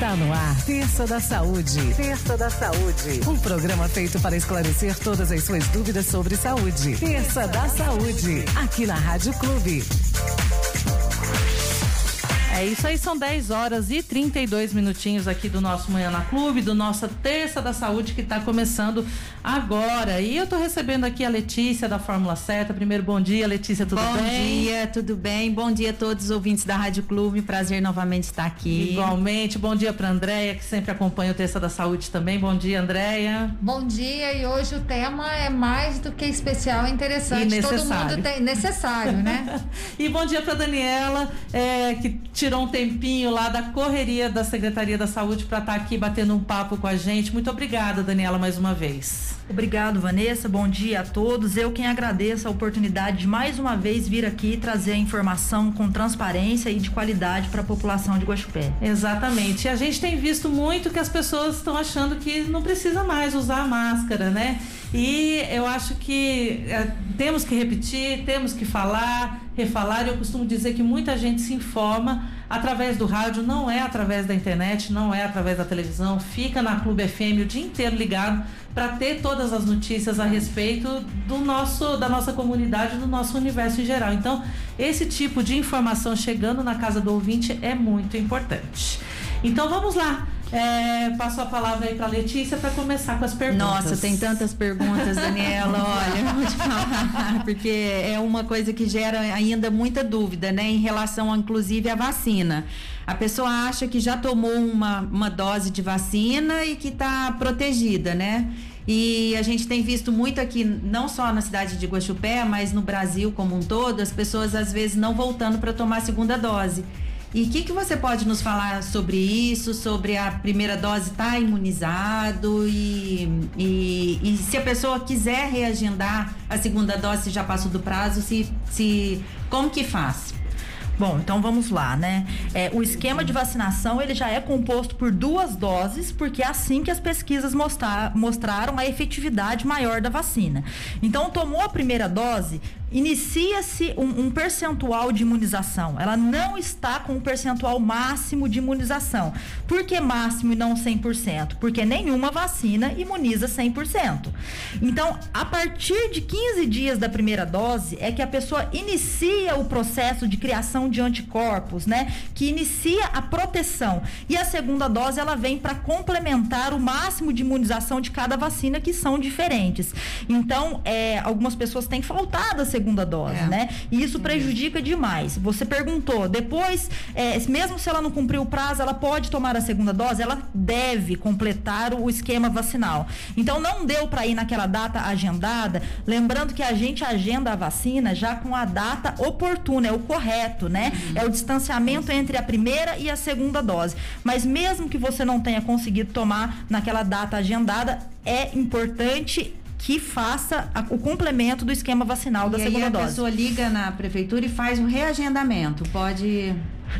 Está no ar, Terça da Saúde. Terça da Saúde. Um programa feito para esclarecer todas as suas dúvidas sobre saúde. Terça da Saúde. Aqui na Rádio Clube. É isso aí, são 10 horas e 32 minutinhos aqui do nosso Manhã na Clube, do nossa Terça da Saúde que está começando agora. E eu estou recebendo aqui a Letícia da Fórmula Seta. Primeiro, bom dia, Letícia, tudo bom bem? Bom dia, tudo bem? Bom dia a todos os ouvintes da Rádio Clube. Prazer novamente estar aqui. Igualmente, bom dia para Andréia, que sempre acompanha o Terça da Saúde também. Bom dia, Andréia. Bom dia, e hoje o tema é mais do que especial, é interessante. E Todo mundo tem necessário, né? e bom dia para Daniela, é, que tirou um tempinho lá da correria da Secretaria da Saúde para estar tá aqui batendo um papo com a gente. Muito obrigada, Daniela, mais uma vez. Obrigado, Vanessa. Bom dia a todos. Eu quem agradeço a oportunidade de mais uma vez vir aqui trazer a informação com transparência e de qualidade para a população de Guaxupé. Exatamente. E a gente tem visto muito que as pessoas estão achando que não precisa mais usar máscara, né? E eu acho que é, temos que repetir, temos que falar, refalar. Eu costumo dizer que muita gente se informa através do rádio, não é através da internet, não é através da televisão. Fica na Clube FM o dia inteiro ligado para ter todas as notícias a respeito do nosso, da nossa comunidade, do nosso universo em geral. Então, esse tipo de informação chegando na casa do ouvinte é muito importante. Então, vamos lá. É, passo a palavra aí para Letícia para começar com as perguntas. Nossa, tem tantas perguntas, Daniela. Olha, vou te falar, porque é uma coisa que gera ainda muita dúvida, né, em relação, inclusive, à vacina. A pessoa acha que já tomou uma, uma dose de vacina e que está protegida, né? E a gente tem visto muito aqui, não só na cidade de Guaxupé, mas no Brasil como um todo, as pessoas às vezes não voltando para tomar a segunda dose. E o que, que você pode nos falar sobre isso, sobre a primeira dose estar tá imunizado e, e, e, se a pessoa quiser reagendar a segunda dose, se já passou do prazo, se, se como que faz? Bom, então vamos lá, né? É, o esquema de vacinação ele já é composto por duas doses, porque é assim que as pesquisas mostrar, mostraram a efetividade maior da vacina. Então, tomou a primeira dose, inicia-se um, um, percentual de imunização. Ela não está com um percentual máximo de imunização. Por que máximo e não 100%? Porque nenhuma vacina imuniza 100%. Então, a partir de 15 dias da primeira dose é que a pessoa inicia o processo de criação de anticorpos, né? Que inicia a proteção. E a segunda dose ela vem para complementar o máximo de imunização de cada vacina que são diferentes. Então, é, algumas pessoas têm faltado a segunda dose, é. né? E isso prejudica demais. Você perguntou, depois, é, mesmo se ela não cumpriu o prazo, ela pode tomar a segunda dose? Ela deve completar o esquema vacinal. Então, não deu para ir naquela data agendada, lembrando que a gente agenda a vacina já com a data oportuna, é o correto, né? Uhum. É o distanciamento entre a primeira e a segunda dose. Mas mesmo que você não tenha conseguido tomar naquela data agendada, é importante que faça a, o complemento do esquema vacinal e da segunda dose. A pessoa liga na prefeitura e faz um reagendamento. Pode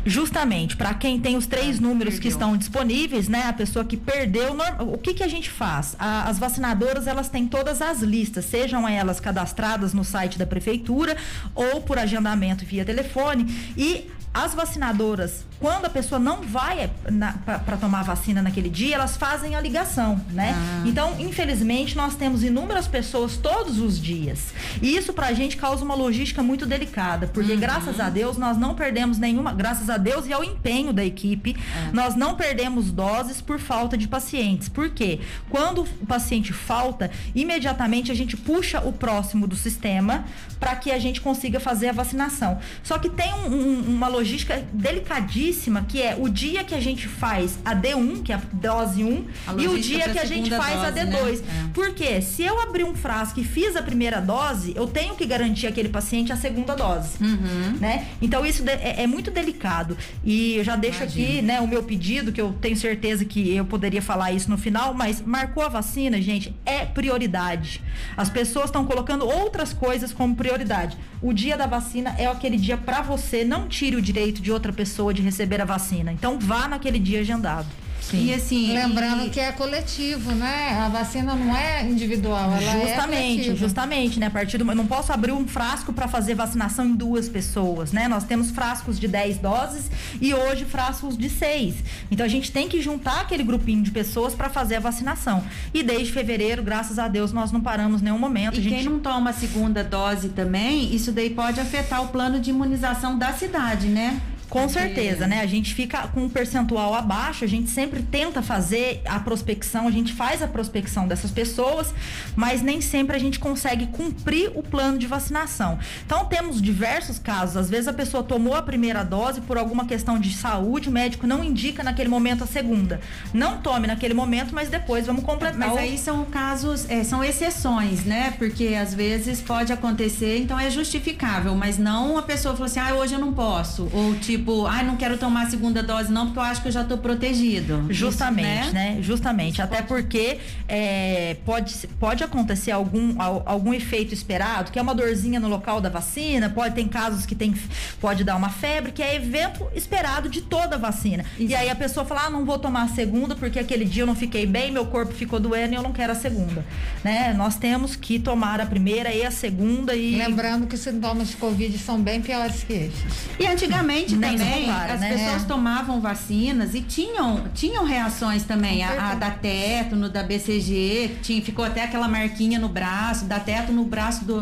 Justamente, para quem tem os três ah, números perdeu. que estão disponíveis, né? A pessoa que perdeu, o que que a gente faz? A, as vacinadoras, elas têm todas as listas, sejam elas cadastradas no site da prefeitura ou por agendamento via telefone e as vacinadoras, quando a pessoa não vai para tomar a vacina naquele dia, elas fazem a ligação, né? Ah. Então, infelizmente, nós temos inúmeras pessoas todos os dias. E isso para a gente causa uma logística muito delicada, porque uhum. graças a Deus nós não perdemos nenhuma, graças a Deus e ao empenho da equipe, é. nós não perdemos doses por falta de pacientes. Por quê? Quando o paciente falta, imediatamente a gente puxa o próximo do sistema para que a gente consiga fazer a vacinação. Só que tem um, um, uma logística logística que é o dia que a gente faz a D1, que é a dose 1, a e o dia que a gente faz dose, a D2. Né? É. Porque se eu abrir um frasco e fiz a primeira dose, eu tenho que garantir aquele paciente a segunda dose. Uhum. Né? Então isso é, é, muito delicado. E eu já deixo Imagina. aqui né, o meu pedido, que eu tenho certeza que eu poderia falar isso no final, mas marcou a vacina, gente, é prioridade. As pessoas estão colocando outras coisas como prioridade. O dia da vacina é aquele dia para você, não tire o direito de outra pessoa de receber a vacina. Então vá naquele dia agendado. Sim. E assim. Lembrando e... que é coletivo, né? A vacina não é individual, ela é justamente, é justamente, né? A partir do. Eu não posso abrir um frasco para fazer vacinação em duas pessoas, né? Nós temos frascos de 10 doses e hoje frascos de 6. Então a gente tem que juntar aquele grupinho de pessoas para fazer a vacinação. E desde fevereiro, graças a Deus, nós não paramos nenhum momento. E gente... quem não toma a segunda dose também, isso daí pode afetar o plano de imunização da cidade, né? Com certeza, né? A gente fica com um percentual abaixo, a gente sempre tenta fazer a prospecção, a gente faz a prospecção dessas pessoas, mas nem sempre a gente consegue cumprir o plano de vacinação. Então temos diversos casos, às vezes a pessoa tomou a primeira dose por alguma questão de saúde, o médico não indica naquele momento a segunda. Não tome naquele momento, mas depois vamos completar. Mas aí são casos, é, são exceções, né? Porque às vezes pode acontecer, então é justificável, mas não a pessoa falou assim, ah, hoje eu não posso, ou tipo tipo, ai, ah, não quero tomar a segunda dose não, porque eu acho que eu já estou protegido. Justamente, Isso, né? né? Justamente. Até porque é, pode, pode acontecer algum, algum efeito esperado, que é uma dorzinha no local da vacina, pode ter casos que tem, pode dar uma febre, que é evento esperado de toda a vacina. Exato. E aí a pessoa fala, ah, não vou tomar a segunda porque aquele dia eu não fiquei bem, meu corpo ficou doendo e eu não quero a segunda. Né? Nós temos que tomar a primeira e a segunda e. Lembrando que os sintomas de Covid são bem piores que esses. E antigamente, né? Também as né? pessoas é. tomavam vacinas e tinham, tinham reações também. A, a, da tétano, da BCG, tinha, ficou até aquela marquinha no braço, da tétano no braço do.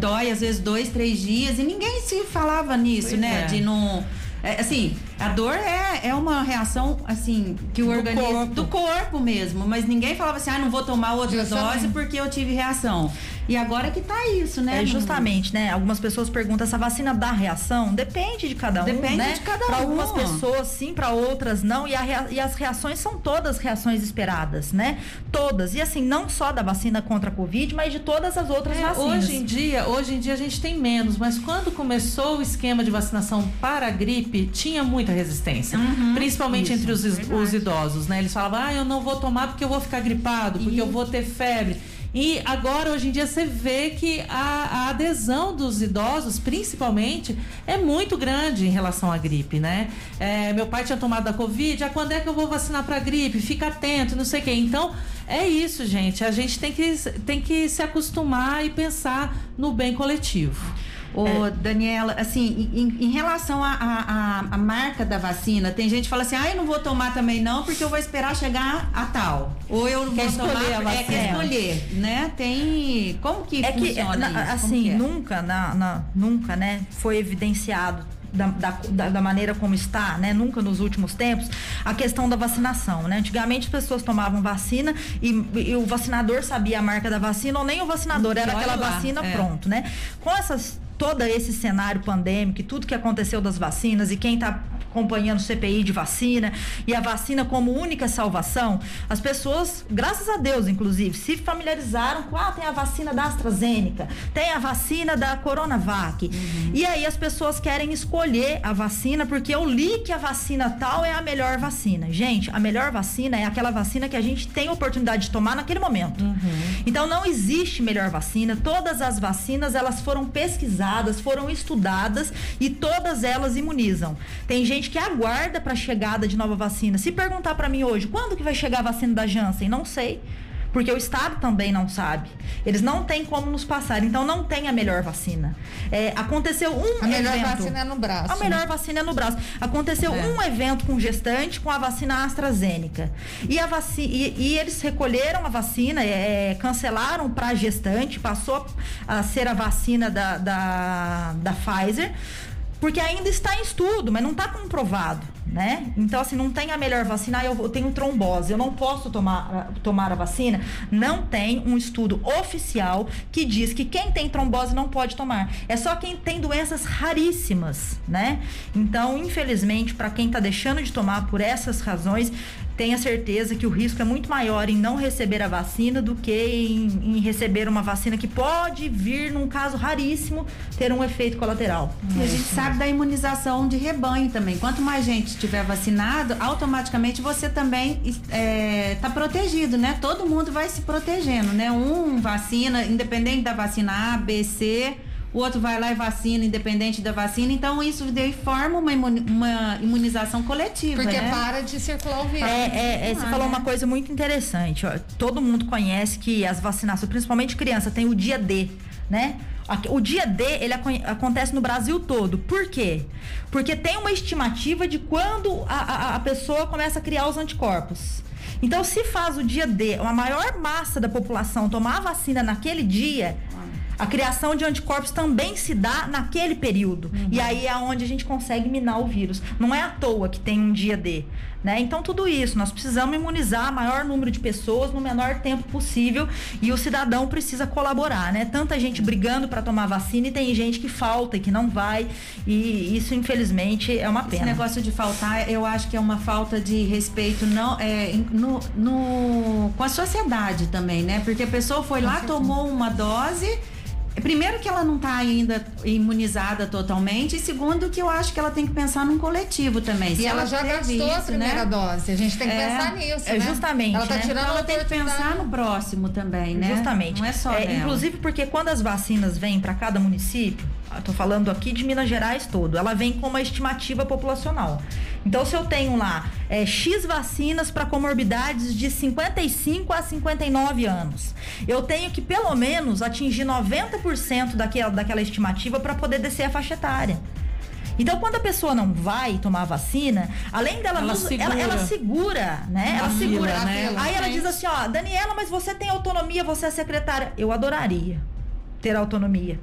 Dói às vezes dois, três dias, e ninguém se falava nisso, pois né? É. De não. É, assim, a dor é, é uma reação, assim, que o do organismo. Corpo. Do corpo mesmo. Mas ninguém falava assim, ah, não vou tomar outra dose porque eu tive reação. E agora que tá isso, né? É justamente, né? Algumas pessoas perguntam essa vacina dá reação? Depende de cada um. Depende né? de cada um. Para algumas pessoas sim, para outras não. E, rea... e, as reações são todas reações esperadas, né? Todas. E assim, não só da vacina contra a Covid, mas de todas as outras é, vacinas. Hoje em dia, hoje em dia a gente tem menos, mas quando começou o esquema de vacinação para a gripe, tinha muita resistência. Uhum, principalmente isso, entre os, os, idosos, né? Eles falavam, ah, eu não vou tomar porque eu vou ficar gripado, porque eu vou ter febre. E agora, hoje em dia, você vê que a, a, adesão dos idosos, principalmente, é muito grande em relação à gripe, né? É, meu pai tinha tomado a Covid, ah, quando é que eu vou vacinar para gripe? Fica atento, não sei o quê. Então, é isso, gente. A gente tem que, tem que se acostumar e pensar no bem coletivo. Ô, é. Daniela, assim, em, em relação à marca da vacina, tem gente que fala assim, ah, eu não vou tomar também não, porque eu vou esperar chegar a tal. Ou eu não quer vou escolher tomar, a vacina. É, quer escolher, né? Tem, como que é funciona que, isso? Assim, é? nunca, na, na, nunca, né, foi evidenciado da, da, da, maneira como está, né? Nunca nos últimos tempos, a questão da vacinação, né? Antigamente as pessoas tomavam vacina e, e o vacinador sabia a marca da vacina ou nem o vacinador, era aquela lá, vacina é. pronto, né? Com essas todo esse cenário pandêmico e tudo que aconteceu das vacinas e quem está acompanhando o CPI de vacina e a vacina como única salvação, as pessoas, graças a Deus, inclusive, se familiarizaram com, ah, tem a vacina da AstraZeneca, tem a vacina da Coronavac. Uhum. E aí as pessoas querem escolher a vacina porque eu li que a vacina tal é a melhor vacina. Gente, a melhor vacina é aquela vacina que a gente tem oportunidade de tomar naquele momento. Uhum. Então não existe melhor vacina, todas as vacinas elas foram pesquisadas, foram estudadas e todas elas imunizam. Tem gente gente que aguarda para a chegada de nova vacina. Se perguntar para mim hoje, quando que vai chegar a vacina da Janssen? Não sei. Porque o Estado também não sabe. Eles não têm como nos passar. Então não tem a melhor vacina. É, aconteceu um A melhor evento, vacina é no braço. A melhor né? vacina é no braço. Aconteceu é. um evento com gestante com a vacina AstraZeneca. E, a vaci e, e eles recolheram a vacina, é, cancelaram para gestante, passou a ser a vacina da, da, da Pfizer porque ainda está em estudo, mas não está comprovado, né? Então, assim, não tem a melhor vacina, ah, eu tenho trombose, eu não posso tomar, tomar a vacina. Não tem um estudo oficial que diz que quem tem trombose não pode tomar. É só quem tem doenças raríssimas, né? Então, infelizmente, para quem está deixando de tomar por essas razões, tenha certeza que o risco é muito maior em não receber a vacina do que em, em, receber uma vacina que pode vir, num caso raríssimo, ter um efeito colateral. E a gente sabe da imunização de rebanho também. Quanto mais gente estiver vacinado, automaticamente você também está é, tá protegido, né? Todo mundo vai se protegendo, né? Um vacina, independente da vacina A, B, C o outro vai lá e vacina, independente da vacina. Então, isso daí forma uma, imuni- uma imunização coletiva. Porque né? para de circular o vírus. É, é, é, você Ah, falou né? uma coisa muito interessante. ó. Todo mundo conhece que as vacinações, principalmente criança, tem o dia D, né? O dia D, ele acon- acontece no Brasil todo. Por quê? Porque tem uma estimativa de quando a, a- a pessoa começa a criar os anticorpos. Então, se faz o dia D, a maior massa da população tomar a vacina naquele dia, a criação de anticorpos também se dá naquele período. E aí é onde a gente consegue minar o vírus. Não é à toa que tem um dia D. Né? Então, tudo isso, nós precisamos imunizar o maior número de pessoas no menor tempo possível e o cidadão precisa colaborar, né? Tanta gente brigando para tomar vacina e tem gente que falta e que não vai, e isso, infelizmente, é uma Esse pena. negócio de faltar, eu acho que é uma falta de respeito não, é, no, no- com a sociedade também, né? Porque a pessoa foi lá, tomou uma dose. Primeiro que ela não está ainda imunizada totalmente, e segundo que eu acho que ela tem que pensar num coletivo também. E Se ela já gastou a isso, primeira né? dose. A gente tem que É, pensar nisso, é né? justamente, Ela tá né? tirando Então ela tem que pensar no próximo também, né? Justamente. Não é só É, inclusive porque quando as vacinas vêm para cada município, tô falando aqui de Minas Gerais todo, ela vem com uma estimativa populacional. Então, se eu tenho lá é, X vacinas para comorbidades de 55 a 59 anos, eu tenho que pelo menos atingir 90% daquela, daquela estimativa para poder descer a faixa etária. Então, quando a pessoa não vai tomar a vacina, além dela Ela nos- segura. ela, ela segura, né? Ela segura. fila, né? Aí ela diz assim, ó, Daniela, mas você tem autonomia, você é secretária. Eu adoraria ter autonomia.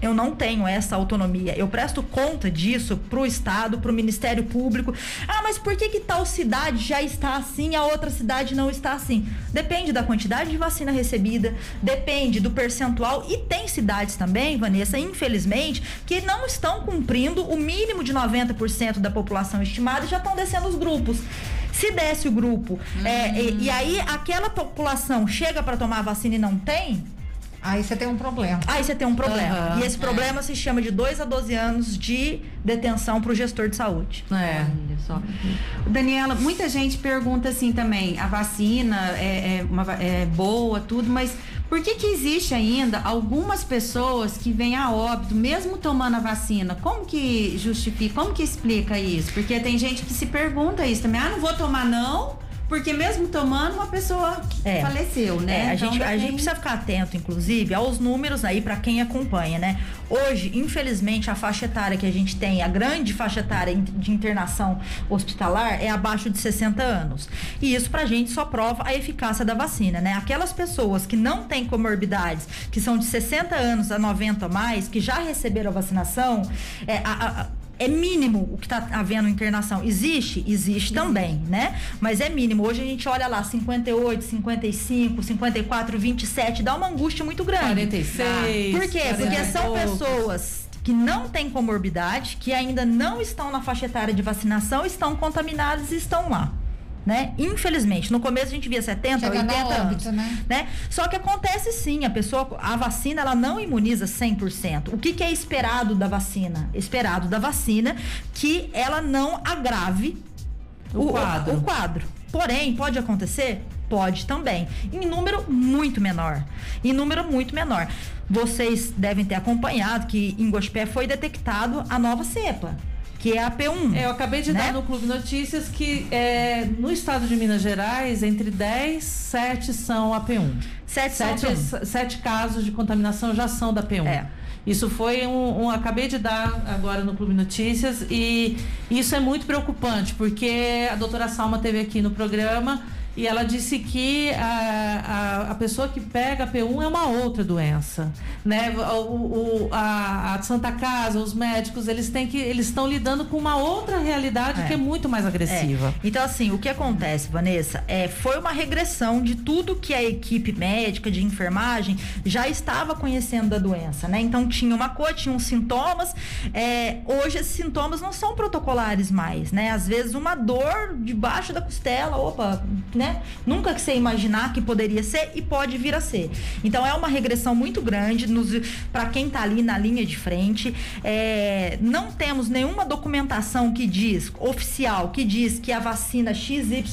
Eu não tenho essa autonomia. Eu presto conta disso pro Estado, pro Ministério Público. Ah, mas por que que tal cidade já está assim, a outra cidade não está assim? Depende da quantidade de vacina recebida, depende do percentual e tem cidades também, Vanessa, infelizmente, que não estão cumprindo o mínimo de 90% da população estimada e já estão descendo os grupos. Se desce o grupo é, e, e aí aquela população chega para tomar a vacina e não tem, Aí você tem um problema. Aí você tem um problema. Aham, e esse problema se chama de 2 a 12 anos de detenção para o gestor de saúde. É. Olha só. Daniela, muita gente pergunta assim também, a vacina é, é uma é boa, tudo, mas por que que existe ainda algumas pessoas que vêm a óbito, mesmo tomando a vacina? Como que justifica, como que explica isso? Porque tem gente que se pergunta isso também, ah, não vou tomar não, porque mesmo tomando, uma pessoa É. faleceu, né? É, a, Então, gente, a gente precisa ficar atento, inclusive, aos números aí para quem acompanha, né? Hoje, infelizmente, a faixa etária que a gente tem, a grande faixa etária de internação hospitalar é abaixo de 60 anos. E isso pra gente só prova a eficácia da vacina, né? Aquelas pessoas que não têm comorbidades, que são de 60 anos a 90 a mais, que já receberam a vacinação, é, a- a- é mínimo o que está havendo internação. Existe? Existe também, né? Mas é mínimo. Hoje a gente olha lá, 58, 55, 54, 27, dá uma angústia muito grande. 46. Por quê? 40 Porque são pessoas que não têm comorbidade, que ainda não estão na faixa etária de vacinação, estão contaminadas e estão lá. Né? Infelizmente, no começo a gente via 70, Chega na 80 anos, óbito, né? né? Só que acontece sim, a pessoa, a vacina ela não imuniza 100%. O que, que é esperado da vacina? Esperado da vacina que ela não agrave O quadro. o quadro. Porém, pode acontecer? Pode também. Em número muito menor. Em número muito menor. Vocês devem ter acompanhado que em Gospé foi detectado a nova cepa, que é a P1. É, eu acabei de né? dar no Clube Notícias que é, no estado de Minas Gerais, entre 10, 7 são AP1. Sete são Sete, P1. sete casos de contaminação já são da P1. É. Isso foi um, um- Acabei de dar agora no Clube Notícias e isso é muito preocupante, porque a doutora Salma teve aqui no programa e ela disse que a, a, a pessoa que pega a P1 é uma outra doença. Né? O, o- a, a Santa Casa, os médicos, eles têm que. Eles estão lidando com uma outra realidade É. que é muito mais agressiva. É. Então, assim, o que acontece, Vanessa, é, foi uma regressão de tudo que a equipe médica de enfermagem já estava conhecendo da doença, né? Então, tinha uma cor, tinha uns sintomas. é, hoje, esses sintomas não são protocolares mais, né? Às vezes, uma dor debaixo da costela, opa, né? Né? Nunca que você imaginar que poderia ser e pode vir a ser. Então é uma regressão muito grande para quem está ali na linha de frente. É, não temos nenhuma documentação que diz, oficial, que diz que a vacina XYZ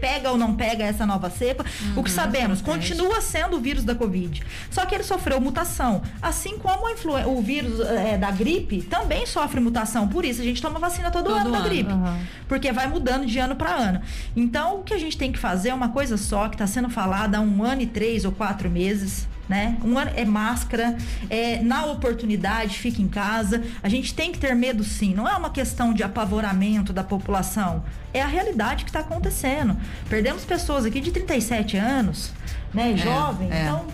pega ou não pega essa nova cepa. Uhum, o que uhum, sabemos, continua sendo o vírus da Covid. Só que ele sofreu mutação. Assim como o vírus é, da gripe também sofre mutação. Por isso a gente toma vacina todo, todo ano, ano da gripe. Uhum. Porque vai mudando de ano para ano. Então, o que a gente tem que fazer é uma coisa só, que está sendo falada há um ano e três ou quatro meses né? Um é máscara, é na oportunidade fica em casa. A gente tem que ter medo sim. Não é uma questão de apavoramento da população. É a realidade que está acontecendo. Perdemos pessoas aqui de 37 anos, né? É, jovem. É. Então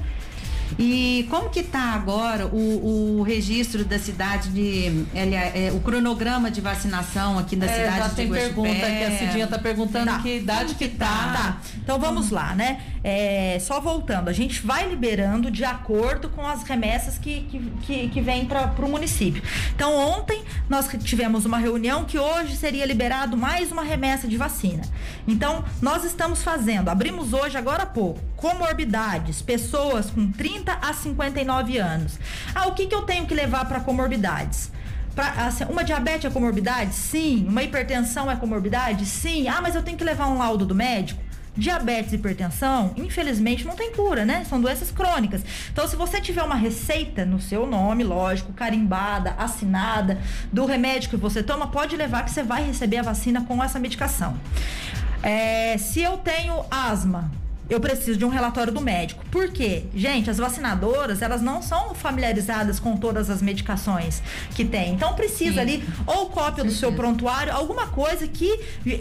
e como que está agora o, o, registro da cidade de ele, é, o cronograma de vacinação aqui da é, cidade já de tem pergunta que a Cidinha está perguntando tá. que idade que, que tá. tá. Então vamos lá, né? É, só voltando, a gente vai liberando de acordo com as remessas que, que, que, que vêm para o município. Então, ontem nós tivemos uma reunião que hoje seria liberado mais uma remessa de vacina. Então, nós estamos fazendo, abrimos hoje, agora há pouco, comorbidades, pessoas com 30 a 59 anos. Ah, o que, que eu tenho que levar para comorbidades? Pra, assim, uma diabetes é comorbidade? Sim. Uma hipertensão é comorbidade? Sim. Ah, mas eu tenho que levar um laudo do médico? Diabetes e hipertensão, infelizmente, não tem cura, né? São doenças crônicas. Então, se você tiver uma receita no seu nome, lógico, carimbada, assinada, do remédio que você toma, pode levar que você vai receber a vacina com essa medicação. É, se eu tenho asma, eu preciso de um relatório do médico. Por quê? Gente, as vacinadoras, elas não são familiarizadas com todas as medicações que tem. Então precisa Sim. ali ou cópia do seu prontuário, alguma coisa que,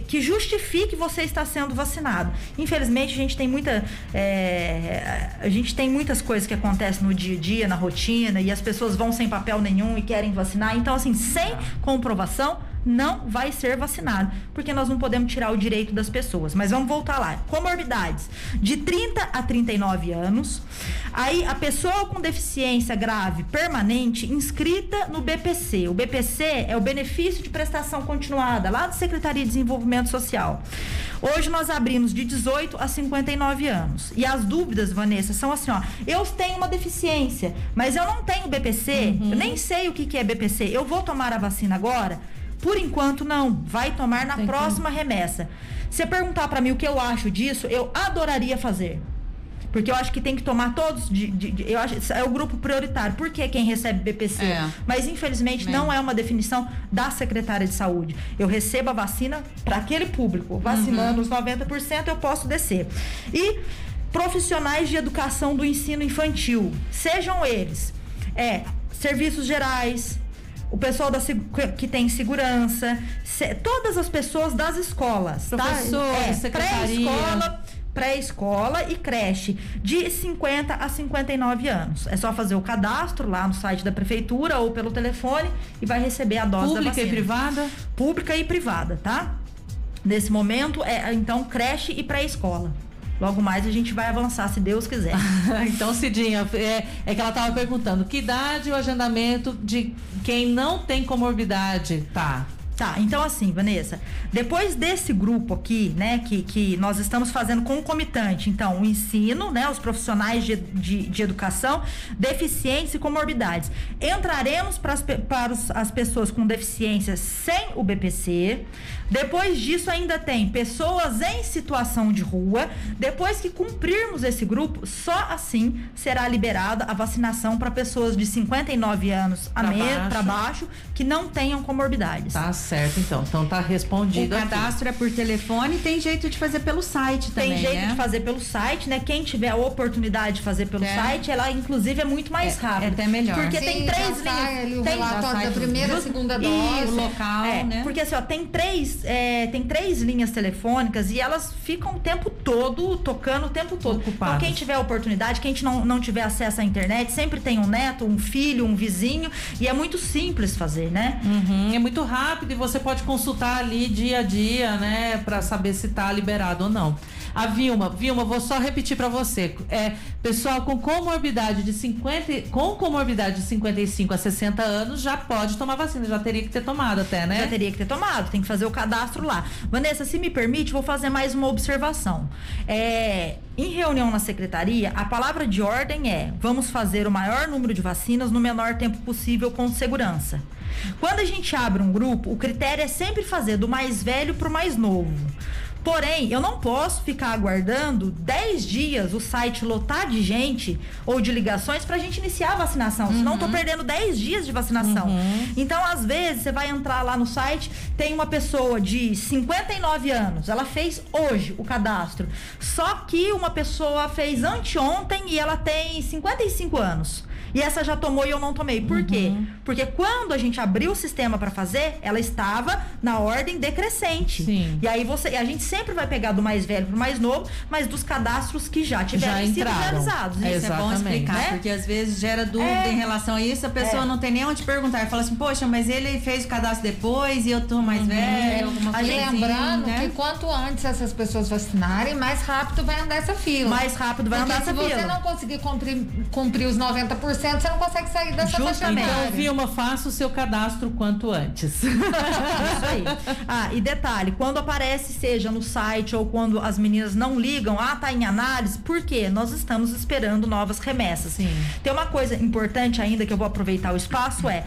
que justifique você estar sendo vacinado. Infelizmente, a gente tem muita é, a gente tem muitas coisas que acontecem no dia a dia, na rotina, e as pessoas vão sem papel nenhum e querem vacinar. Então, assim, sem comprovação, não vai ser vacinado, porque nós não podemos tirar o direito das pessoas. Mas vamos voltar lá. Comorbidades de 30 a 39 anos. Aí a pessoa com deficiência grave permanente inscrita no BPC. O BPC é o benefício de prestação continuada, lá da Secretaria de Desenvolvimento Social. Hoje nós abrimos de 18 a 59 anos. E as dúvidas, Vanessa, são assim, ó, eu tenho uma deficiência, mas eu não tenho BPC, uhum. eu nem sei o que, que é BPC. Eu vou tomar a vacina agora? Por enquanto, não. Vai tomar na Tem próxima que... remessa. Se perguntar para mim o que eu acho disso, eu adoraria fazer. Porque eu acho que tem que tomar todos. De, de, de, eu acho, é o grupo prioritário. Por que quem recebe BPC? É. Mas, infelizmente, não é uma definição da secretária de saúde. Eu recebo a vacina para aquele público. Vacinando uhum. os 90%, eu posso descer. E profissionais de educação do ensino infantil, sejam eles é, serviços gerais, o pessoal da, que tem segurança, se, todas as pessoas das escolas, tá? Professores, tá? É, pré-escola, pré-escola e creche de 50 a 59 anos. É só fazer o cadastro lá no site da prefeitura ou pelo telefone e vai receber a dose Pública da vacina. e privada? Pública e privada, tá? Nesse momento é então creche e pré-escola. Logo mais a gente vai avançar, se Deus quiser. então, Cidinha, é, é que ela estava perguntando que idade o agendamento de quem não tem comorbidade tá? Tá, então assim, Vanessa, depois desse grupo aqui, né, que, que nós estamos fazendo concomitante, então, o ensino, né, os profissionais de, de, de educação, deficiências e comorbidades. Entraremos para as, para as pessoas com deficiências sem o BPC, depois disso, ainda tem pessoas em situação de rua. Depois que cumprirmos esse grupo, só assim será liberada a vacinação para pessoas de 59 anos a menos para baixo que não tenham comorbidades. Tá certo, então. Então tá respondido. O cadastro aqui. é por telefone e tem jeito de fazer pelo site também. Tem jeito né? de fazer pelo site, né? Quem tiver a oportunidade de fazer pelo é. site, ela inclusive é muito mais é, rápido. É até melhor. Porque Sim, tem três linhas. o tem relatório da primeira, segunda dose, o local, é, né? Porque assim, ó, tem três é, tem três linhas telefônicas e elas ficam o tempo todo tocando o tempo todo. Ocupadas. Então, quem tiver oportunidade, quem não, não tiver acesso à internet, sempre tem um neto, um filho, um vizinho, e é muito simples fazer, né? Uhum, é muito rápido e você pode consultar ali dia a dia, né, para saber se está liberado ou não. A Vilma, Vilma, vou só repetir para você. É, pessoal com comorbidade de 50, com comorbidade de 55 a 60 anos já pode tomar vacina, já teria que ter tomado até, né? Já teria que ter tomado, tem que fazer o cadastro lá. Vanessa, se me permite, vou fazer mais uma observação. É, em reunião na secretaria, a palavra de ordem é: vamos fazer o maior número de vacinas no menor tempo possível com segurança. Quando a gente abre um grupo, o critério é sempre fazer do mais velho para o mais novo. Porém, eu não posso ficar aguardando 10 dias o site lotar de gente ou de ligações para a gente iniciar a vacinação. Uhum. Senão, eu tô uhum. perdendo 10 dias de vacinação. Uhum. Então, às vezes, você vai entrar lá no site, tem uma pessoa de 59 anos, ela fez hoje o cadastro. Só que uma pessoa fez anteontem e ela tem 55 anos. E essa já tomou e eu não tomei. Por uhum. quê? Porque quando a gente abriu o sistema para fazer, ela estava na ordem decrescente. Sim. E aí você, a gente sempre vai pegar do mais velho pro mais novo, mas dos cadastros que já tiveram já sido realizados. Isso Exatamente. é bom explicar, né? porque às vezes gera dúvida é. em relação a isso, a pessoa é. não tem nem onde perguntar. Fala assim, poxa, mas ele fez o cadastro depois e eu tô mais uhum. velho, alguma coisa assim, Lembrando né? que quanto antes essas pessoas vacinarem, mais rápido vai andar essa fila. Mais rápido vai porque andar essa fila. se você não conseguir cumprir, cumprir os 90%, você não consegue sair dessa faixa Então, Vilma, faça o seu cadastro quanto antes. Isso aí. Ah, e detalhe, quando aparece, seja no site ou quando as meninas não ligam, ah, tá em análise, por quê? Nós estamos esperando novas remessas. Sim. Tem uma coisa importante ainda que eu vou aproveitar o espaço, é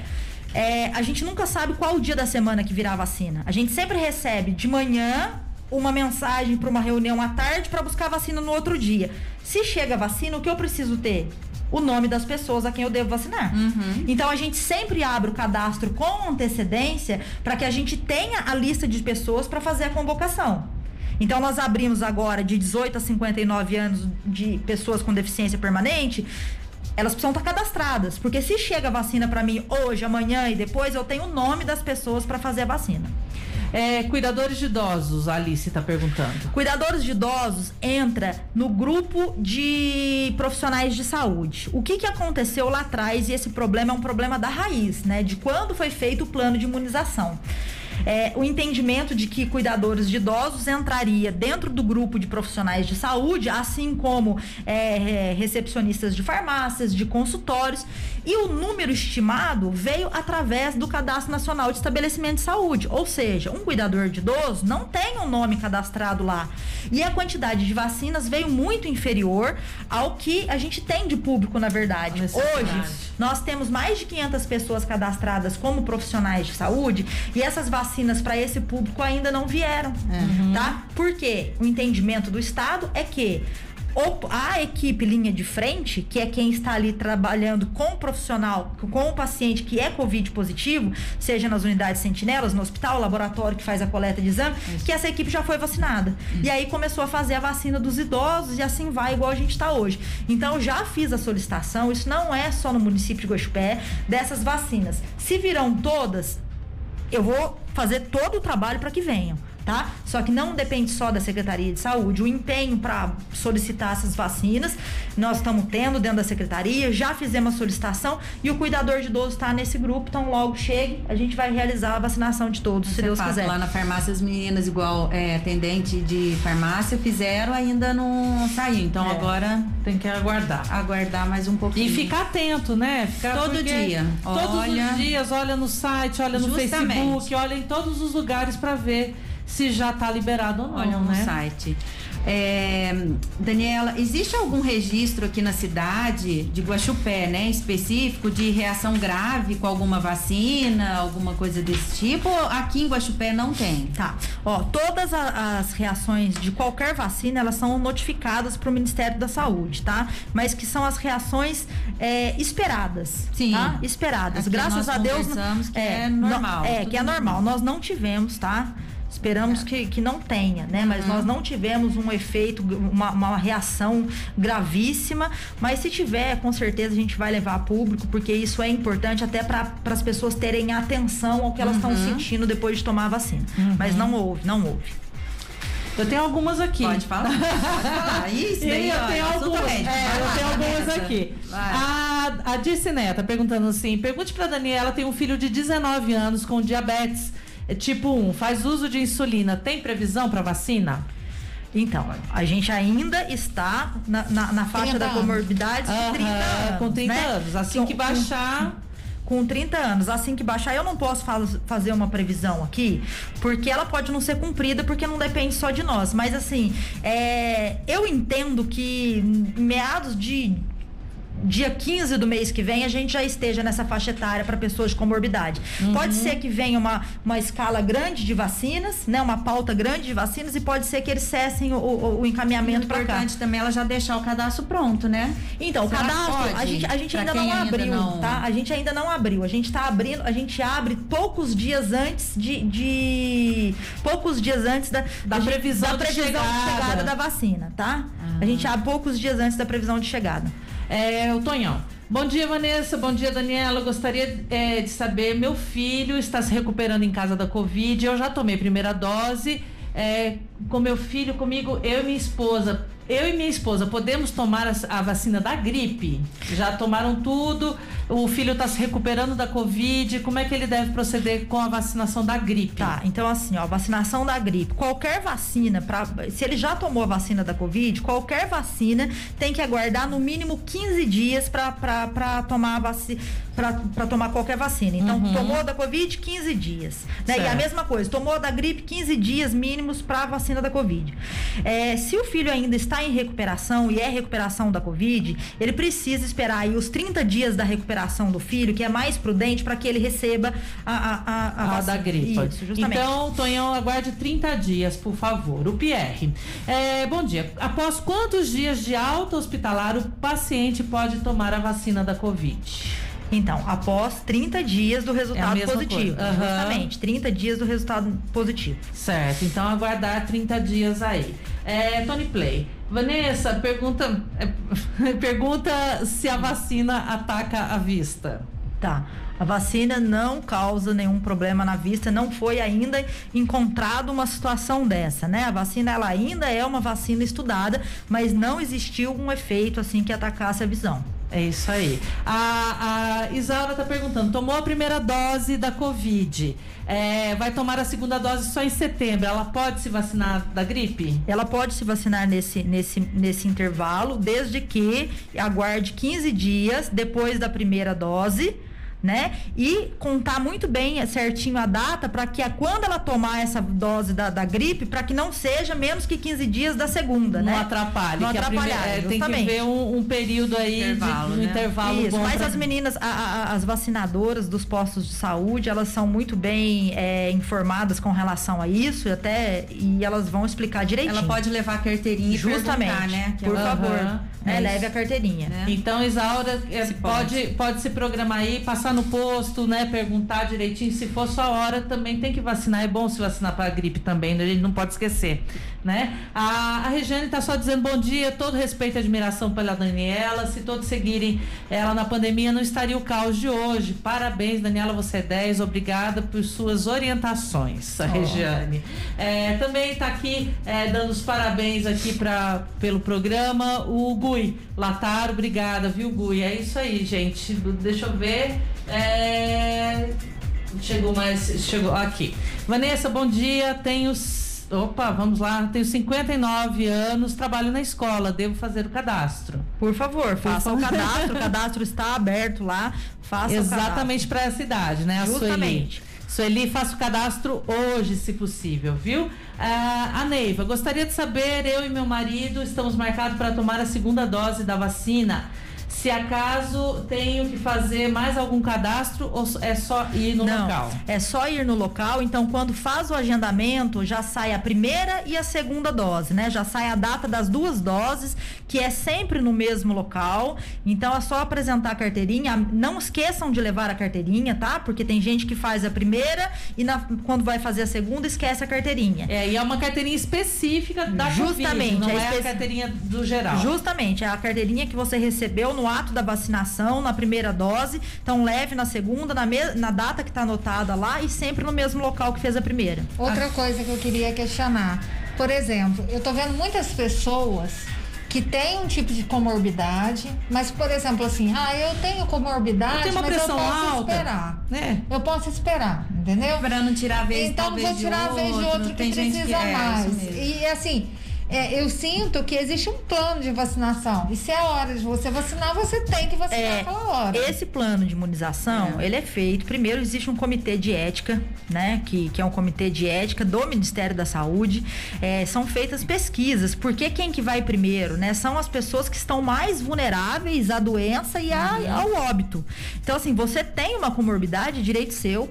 é, a gente nunca sabe qual o dia da semana que virá a vacina. A gente sempre recebe de manhã uma mensagem para uma reunião à tarde para buscar a vacina no outro dia. Se chega a vacina, o que eu preciso ter? O nome das pessoas a quem eu devo vacinar. Uhum. Então a gente sempre abre o cadastro com antecedência para que a gente tenha a lista de pessoas para fazer a convocação. Então nós abrimos agora de 18 a 59 anos de pessoas com deficiência permanente, elas precisam estar cadastradas, porque se chega a vacina para mim hoje, amanhã e depois, eu tenho o nome das pessoas para fazer a vacina. É, cuidadores de idosos, a Alice está perguntando. Cuidadores de idosos entra no grupo de profissionais de saúde. O que, que aconteceu lá atrás e esse problema é um problema da raiz, né? De quando foi feito o plano de imunização é, o entendimento de que cuidadores de idosos entraria dentro do grupo de profissionais de saúde, assim como é, é, recepcionistas de farmácias, de consultórios, e o número estimado veio através do Cadastro Nacional de Estabelecimento de Saúde, ou seja, um cuidador de idoso não tem um nome cadastrado lá. E a quantidade de vacinas veio muito inferior ao que a gente tem de público, na verdade. Hoje, nós temos mais de 500 pessoas cadastradas como profissionais de saúde e essas vacinas vacinas para esse público ainda não vieram, uhum. tá? Porque o entendimento do Estado é que a equipe linha de frente, que é quem está ali trabalhando com o profissional, com o paciente que é Covid positivo, seja nas unidades sentinelas, no hospital, laboratório que faz a coleta de exame, Isso. que essa equipe já foi vacinada. E aí começou a fazer a vacina dos idosos e assim vai, igual a gente está hoje. Então, já fiz a solicitação, isso não é só no município de Guaxupé, dessas vacinas. Se virão todas, eu vou fazer todo o trabalho para que venham tá? Só que não depende só da Secretaria de Saúde. O empenho para solicitar essas vacinas, nós estamos tendo dentro da Secretaria, já fizemos a solicitação e o cuidador de idoso está nesse grupo, então logo chegue, a gente vai realizar a vacinação de todos, Você se Deus quiser. Lá na farmácia, as meninas, igual é, atendente de farmácia, fizeram, ainda não saiu. Então é. agora tem que aguardar. Aguardar mais um pouquinho. E ficar atento, né? Ficar Todo dia. Todos olha... os dias, olha no site, olha no Justamente. Facebook, olha em todos os lugares para ver se já está liberado ou não. Olha no né? site. É, Daniela, existe algum registro aqui na cidade de Guaxupé, né, específico de reação grave com alguma vacina, alguma coisa desse tipo? Aqui em Guaxupé não tem? Tá. Ó, todas a, as reações de qualquer vacina elas são notificadas para o Ministério da Saúde, tá? Mas que são as reações é, esperadas, Sim. tá? Esperadas. Graças a Deus. Que é, é normal. é que é normal. Nós não tivemos, tá? Esperamos que, que não tenha, né? Mas uhum. nós não tivemos um efeito, uma, uma reação gravíssima. Mas se tiver, com certeza a gente vai levar a público, porque isso é importante até para as pessoas terem atenção ao que elas estão uhum. sentindo depois de tomar a vacina. Uhum. Mas não houve, não houve. Eu tenho algumas aqui. Pode falar. Pode falar. Isso daí, eu, tenho algumas, é, eu tenho algumas aqui. Vai. A, a Dirce Neta perguntando assim: pergunte para Daniela, tem um filho de 19 anos com diabetes é, tipo 1, faz uso de insulina, tem previsão para vacina? Então, a gente ainda está na, na, na faixa da comorbidade de 30 anos. Com 30 né? anos. Assim que baixar. Com 30 anos, assim que baixar, eu não posso faz, fazer uma previsão aqui, porque ela pode não ser cumprida, porque não depende só de nós. Mas assim, é, eu entendo que meados de dia 15 do mês que vem a gente já esteja nessa faixa etária para pessoas de comorbidade. Uhum. Pode ser que venha uma, uma escala grande de vacinas, né? Uma pauta grande de vacinas e pode ser que eles cessem o, o, o encaminhamento para cá. importante também ela já deixar o cadastro pronto, né? Então, Será o cadastro, a gente, a gente ainda não abriu, ainda não... tá? A gente ainda não abriu. A gente está abrindo, a gente abre poucos dias antes de, de poucos dias antes da, da, previsão, da previsão de, chegada. de chegada da vacina, tá? A gente abre poucos dias antes da previsão de chegada. É, o Tonhão. Bom dia, Vanessa. Bom dia, Daniela. Gostaria é, de saber, meu filho está se recuperando em casa da Covid. Eu já tomei primeira dose. É, com meu filho, comigo, eu e minha esposa eu e minha esposa podemos tomar a, vacina da gripe? Já tomaram tudo, o filho está se recuperando da Covid, como é que ele deve proceder com a vacinação da gripe? Tá, então assim, ó, vacinação da gripe. Qualquer vacina, pra, se ele já tomou a vacina da Covid, qualquer vacina tem que aguardar no mínimo 15 dias para tomar vacina para tomar qualquer vacina. Então, uhum. tomou da Covid, 15 dias. Né? E a mesma coisa, tomou da gripe, 15 dias mínimos para a vacina da Covid. É, se o filho ainda está em recuperação e é recuperação da Covid, ele precisa esperar aí os 30 dias da recuperação do filho, que é mais prudente para que ele receba a, a, a, a, a da gripe. Isso, justamente. Então, Tonhão, aguarde 30 dias, por favor. O Pierre. É, bom dia. Após quantos dias de alta hospitalar o paciente pode tomar a vacina da Covid? Então, após 30 dias do resultado é positivo. Uhum. Justamente, 30 dias do resultado positivo. Certo, então aguardar 30 dias aí. É, Tony Play. Vanessa, pergunta, é, pergunta se a vacina ataca a vista. Tá. A vacina não causa nenhum problema na vista, não foi ainda encontrado uma situação dessa, né? A vacina ela ainda é uma vacina estudada, mas não existiu um efeito assim que atacasse a visão. É isso aí. A, a Isaura está perguntando: tomou a primeira dose da Covid, é, vai tomar a segunda dose só em setembro. Ela pode se vacinar da gripe? Ela pode se vacinar nesse, nesse, nesse intervalo, desde que aguarde 15 dias depois da primeira dose né? E contar muito bem certinho a data para que a, quando ela tomar essa dose da, da gripe, para que não seja menos que 15 dias da segunda, não né? Atrapalhe, não atrapalhe. É, tem que ver um, um período aí intervalo, de, um né? intervalo Isso, mas pra... as meninas, a, a, as vacinadoras dos postos de saúde, elas são muito bem é, informadas com relação a isso, até e elas vão explicar direitinho. Ela pode levar a carteirinha Justamente, né? Por favor, né? leve a carteirinha. Né? Então, Isaura, é, se pode, pode, pode se programar aí, passar no posto, né? Perguntar direitinho. Se for sua hora, também tem que vacinar. É bom se vacinar para a gripe também, né? a gente não pode esquecer, né? A, a Regiane está só dizendo bom dia, todo respeito e admiração pela Daniela. Se todos seguirem ela na pandemia, não estaria o caos de hoje. Parabéns, Daniela, você é 10. Obrigada por suas orientações, a oh. Regiane. É, também está aqui é, dando os parabéns aqui pra, pelo programa, o Gui Lataro. Obrigada, viu, Gui? É isso aí, gente. Deixa eu ver. É... Chegou mais. Chegou aqui. Vanessa, bom dia. Tenho. Opa, vamos lá. Tenho 59 anos, trabalho na escola. Devo fazer o cadastro. Por favor, faça Por o cadastro. o cadastro está aberto lá. Faça Exatamente para essa idade, né? A Justamente. Sueli. Sueli, faça o cadastro hoje, se possível, viu? Ah, a Neiva, gostaria de saber, eu e meu marido estamos marcados para tomar a segunda dose da vacina. Se acaso tenho que fazer mais algum cadastro ou é só ir no Não, local? É só ir no local. Então, quando faz o agendamento, já sai a primeira e a segunda dose, né? Já sai a data das duas doses, que é sempre no mesmo local. Então, é só apresentar a carteirinha. Não esqueçam de levar a carteirinha, tá? Porque tem gente que faz a primeira e na, quando vai fazer a segunda esquece a carteirinha. É, e é uma carteirinha específica da Justamente, COVID, não é, é a carteirinha do geral. Justamente, é a carteirinha que você recebeu no ato da vacinação, na primeira dose. Então, leve na segunda, na, me, na data que está anotada lá e sempre no mesmo local que fez a primeira. Outra ah. coisa que eu queria questionar. Por exemplo, eu estou vendo muitas pessoas que tem um tipo de comorbidade, mas, por exemplo, assim, ah, eu tenho comorbidade, Eu tenho uma mas eu pressão posso alta. esperar. Né? Eu posso esperar, entendeu? Pra não tirar a vez, Então vou tirar de a vez de outro que precisa é, isso mais. E assim, é, eu sinto que existe um plano de vacinação. E se é hora de você vacinar, você tem que vacinar É, aquela hora. Esse plano de imunização, ele é feito. Primeiro, existe um comitê de ética, né? Que, que é um comitê de ética do Ministério da Saúde. É, são feitas pesquisas. Porque quem que vai primeiro, né? São as pessoas que estão mais vulneráveis à doença e a- Uhum. ao óbito. Então, assim, você tem uma comorbidade, é direito seu.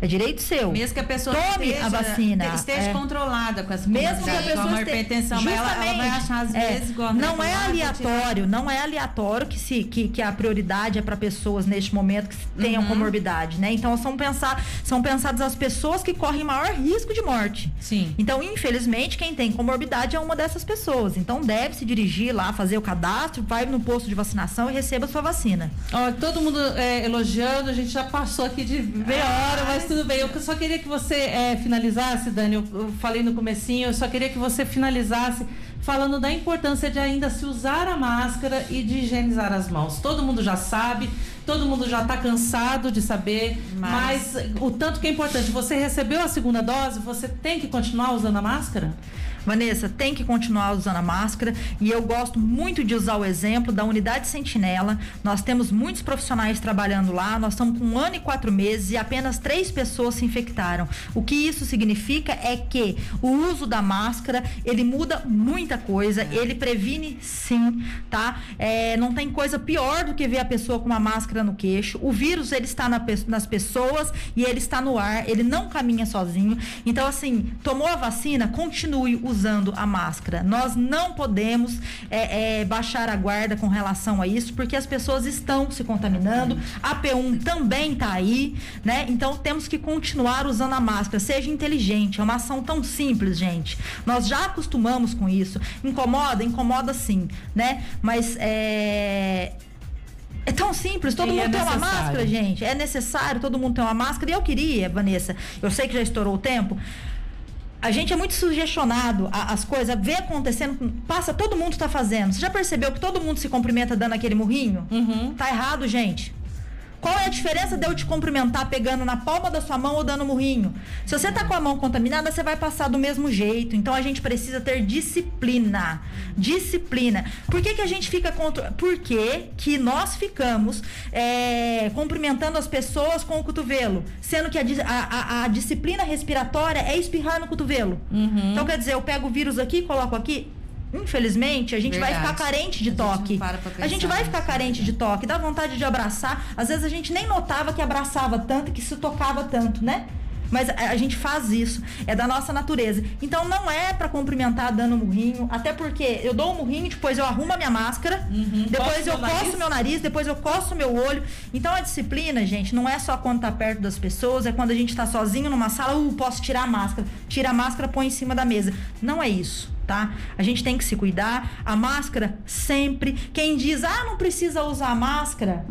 É direito seu. Mesmo que a pessoa Tome esteja, a vacina. esteja É. controlada com essa Mesmo que a pessoa esteja- hipertensão, mas ela, ela vai achar às É, vezes, igual não é ah, aleatório, não é aleatório que, se, que, que a prioridade é para pessoas neste momento que tenham Uhum. comorbidade, né? Então são, pensar, são pensadas as pessoas que correm maior risco de morte. Sim. Então, infelizmente, quem tem comorbidade é uma dessas pessoas. Então, deve se dirigir lá, fazer o cadastro, vai no posto de vacinação e receba a sua vacina. Ó, todo mundo é, elogiando, a gente já passou aqui de meia hora, mas tudo bem. Eu só queria que você é, finalizasse, Dani, eu, eu falei no comecinho, eu só queria que você finalizasse falando da importância de ainda se usar a máscara e de higienizar as mãos. Todo mundo já sabe, todo mundo já está cansado de saber, mas... Mas- o tanto que é importante. Você recebeu a segunda dose, você tem que continuar usando a máscara? Vanessa, tem que continuar usando a máscara e eu gosto muito de usar o exemplo da unidade Sentinela. Nós temos muitos profissionais trabalhando lá, nós estamos com um ano e quatro meses e apenas três pessoas se infectaram. O que isso significa é que o uso da máscara ele muda muita coisa, ele previne sim, tá? É, não tem coisa pior do que ver a pessoa com uma máscara no queixo. O vírus ele está na nas pessoas e ele está no ar, ele não caminha sozinho. Então, assim, tomou a vacina, continue usando a máscara. Nós não podemos é, é, baixar a guarda com relação a isso, porque as pessoas estão se contaminando. A P1 também está aí, né? Então temos que continuar usando a máscara. Seja inteligente, é uma ação tão simples, gente. Nós já acostumamos com isso. Incomoda? Incomoda sim, né? Mas é. É tão simples, todo E mundo é tem uma máscara, gente. É necessário, todo mundo tem uma máscara. E eu queria, Vanessa, eu sei que já estourou o tempo. A gente é muito sugestionado as coisas, vê acontecendo, passa, todo mundo tá fazendo. Você já percebeu que todo mundo se cumprimenta dando aquele murrinho? Uhum. Tá errado, gente. Qual é a diferença de eu te cumprimentar pegando na palma da sua mão ou dando murrinho? Se você tá com a mão contaminada, você vai passar do mesmo jeito. Então a gente precisa ter disciplina. Disciplina. Por que, que a gente fica contra. Por que, que nós ficamos é, cumprimentando as pessoas com o cotovelo? Sendo que a, a- a- disciplina respiratória é espirrar no cotovelo. Então quer dizer, eu pego o vírus aqui, coloco aqui. Infelizmente, a gente vai Verdade. ficar carente de A gente toque. para pra A gente vai ficar carente de toque, dá vontade de abraçar. Às vezes a gente nem notava que abraçava tanto, que se tocava tanto, né? Mas a, gente faz isso, é da nossa natureza. Então não é pra cumprimentar dando murrinho, até porque eu dou um murrinho, depois eu arrumo a minha máscara, depois Coço eu meu nariz. coço meu nariz, depois eu coço meu olho. Então a disciplina, gente, não é só quando tá perto das pessoas, é quando a gente tá sozinho numa sala, uh, posso tirar a máscara. Tira a máscara, põe em cima da mesa. Não é isso. Tá? A gente tem que se cuidar. A máscara sempre. Quem diz, ah, não precisa usar máscara.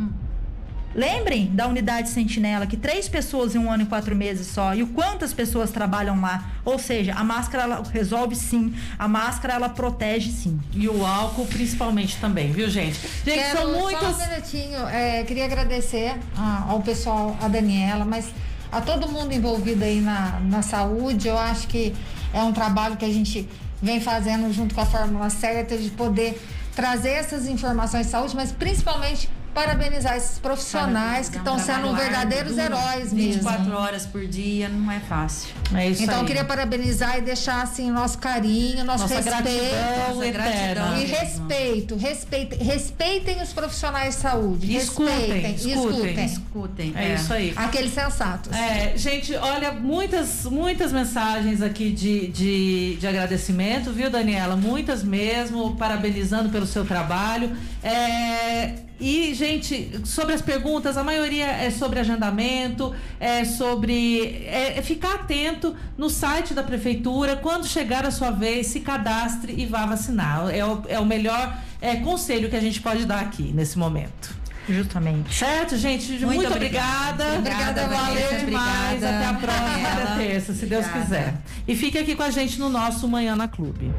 Lembrem da unidade Sentinela, que três pessoas em um ano e quatro meses só. E o quantas pessoas trabalham lá. Ou seja, a máscara ela resolve sim. A máscara ela protege sim. E o álcool principalmente também, viu, gente? Gente, Quero são Só muitos. um minutinho. é, queria agradecer a- ao pessoal, a Daniela, mas a todo mundo envolvido aí na, na saúde. Eu acho que é um trabalho que a gente vem fazendo junto com a Fórmula Certa de poder trazer essas informações de saúde, mas principalmente parabenizar esses profissionais que É estão sendo verdadeiros árduo, heróis 24 mesmo. horas por dia não é fácil. É isso Então, aí. eu queria parabenizar e deixar assim nosso carinho, nosso Nossa respeito. gratidão Nossa gratidão. E respeito, respeite, respeitem os profissionais de saúde. Escutem, respeitem, escutem. escutem. Escutem. É, isso aí. Aqueles sensatos. É, gente, olha, muitas, muitas mensagens aqui de, de, de agradecimento, viu, Daniela? Muitas mesmo, parabenizando pelo seu trabalho. É, e, gente, sobre as perguntas, a maioria é sobre agendamento, é sobre é, é ficar atento no site da prefeitura. Quando chegar a sua vez, se cadastre e vá vacinar. É o, é o melhor é, conselho que a gente pode dar aqui nesse momento. Justamente. Certo, gente? Muito, Muito obrigada. obrigada. Obrigada, valeu Vanessa, demais. obrigada. Até a próxima terça, se Deus Obrigada. quiser. E fique aqui com a gente no nosso Manhã na Clube.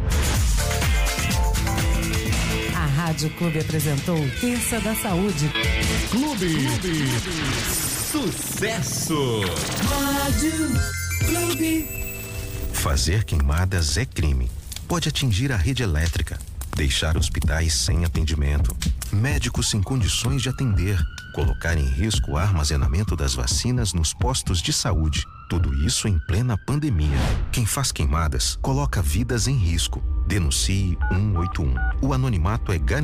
Rádio Clube apresentou Terça da Saúde. Clube. Clube. Sucesso. Rádio Clube. Fazer queimadas é crime. Pode atingir a rede elétrica, deixar hospitais sem atendimento, médicos sem condições de atender, colocar em risco o armazenamento das vacinas nos postos de saúde. Tudo isso em plena pandemia. Quem faz queimadas coloca vidas em risco. Denuncie 181. O anonimato é garantido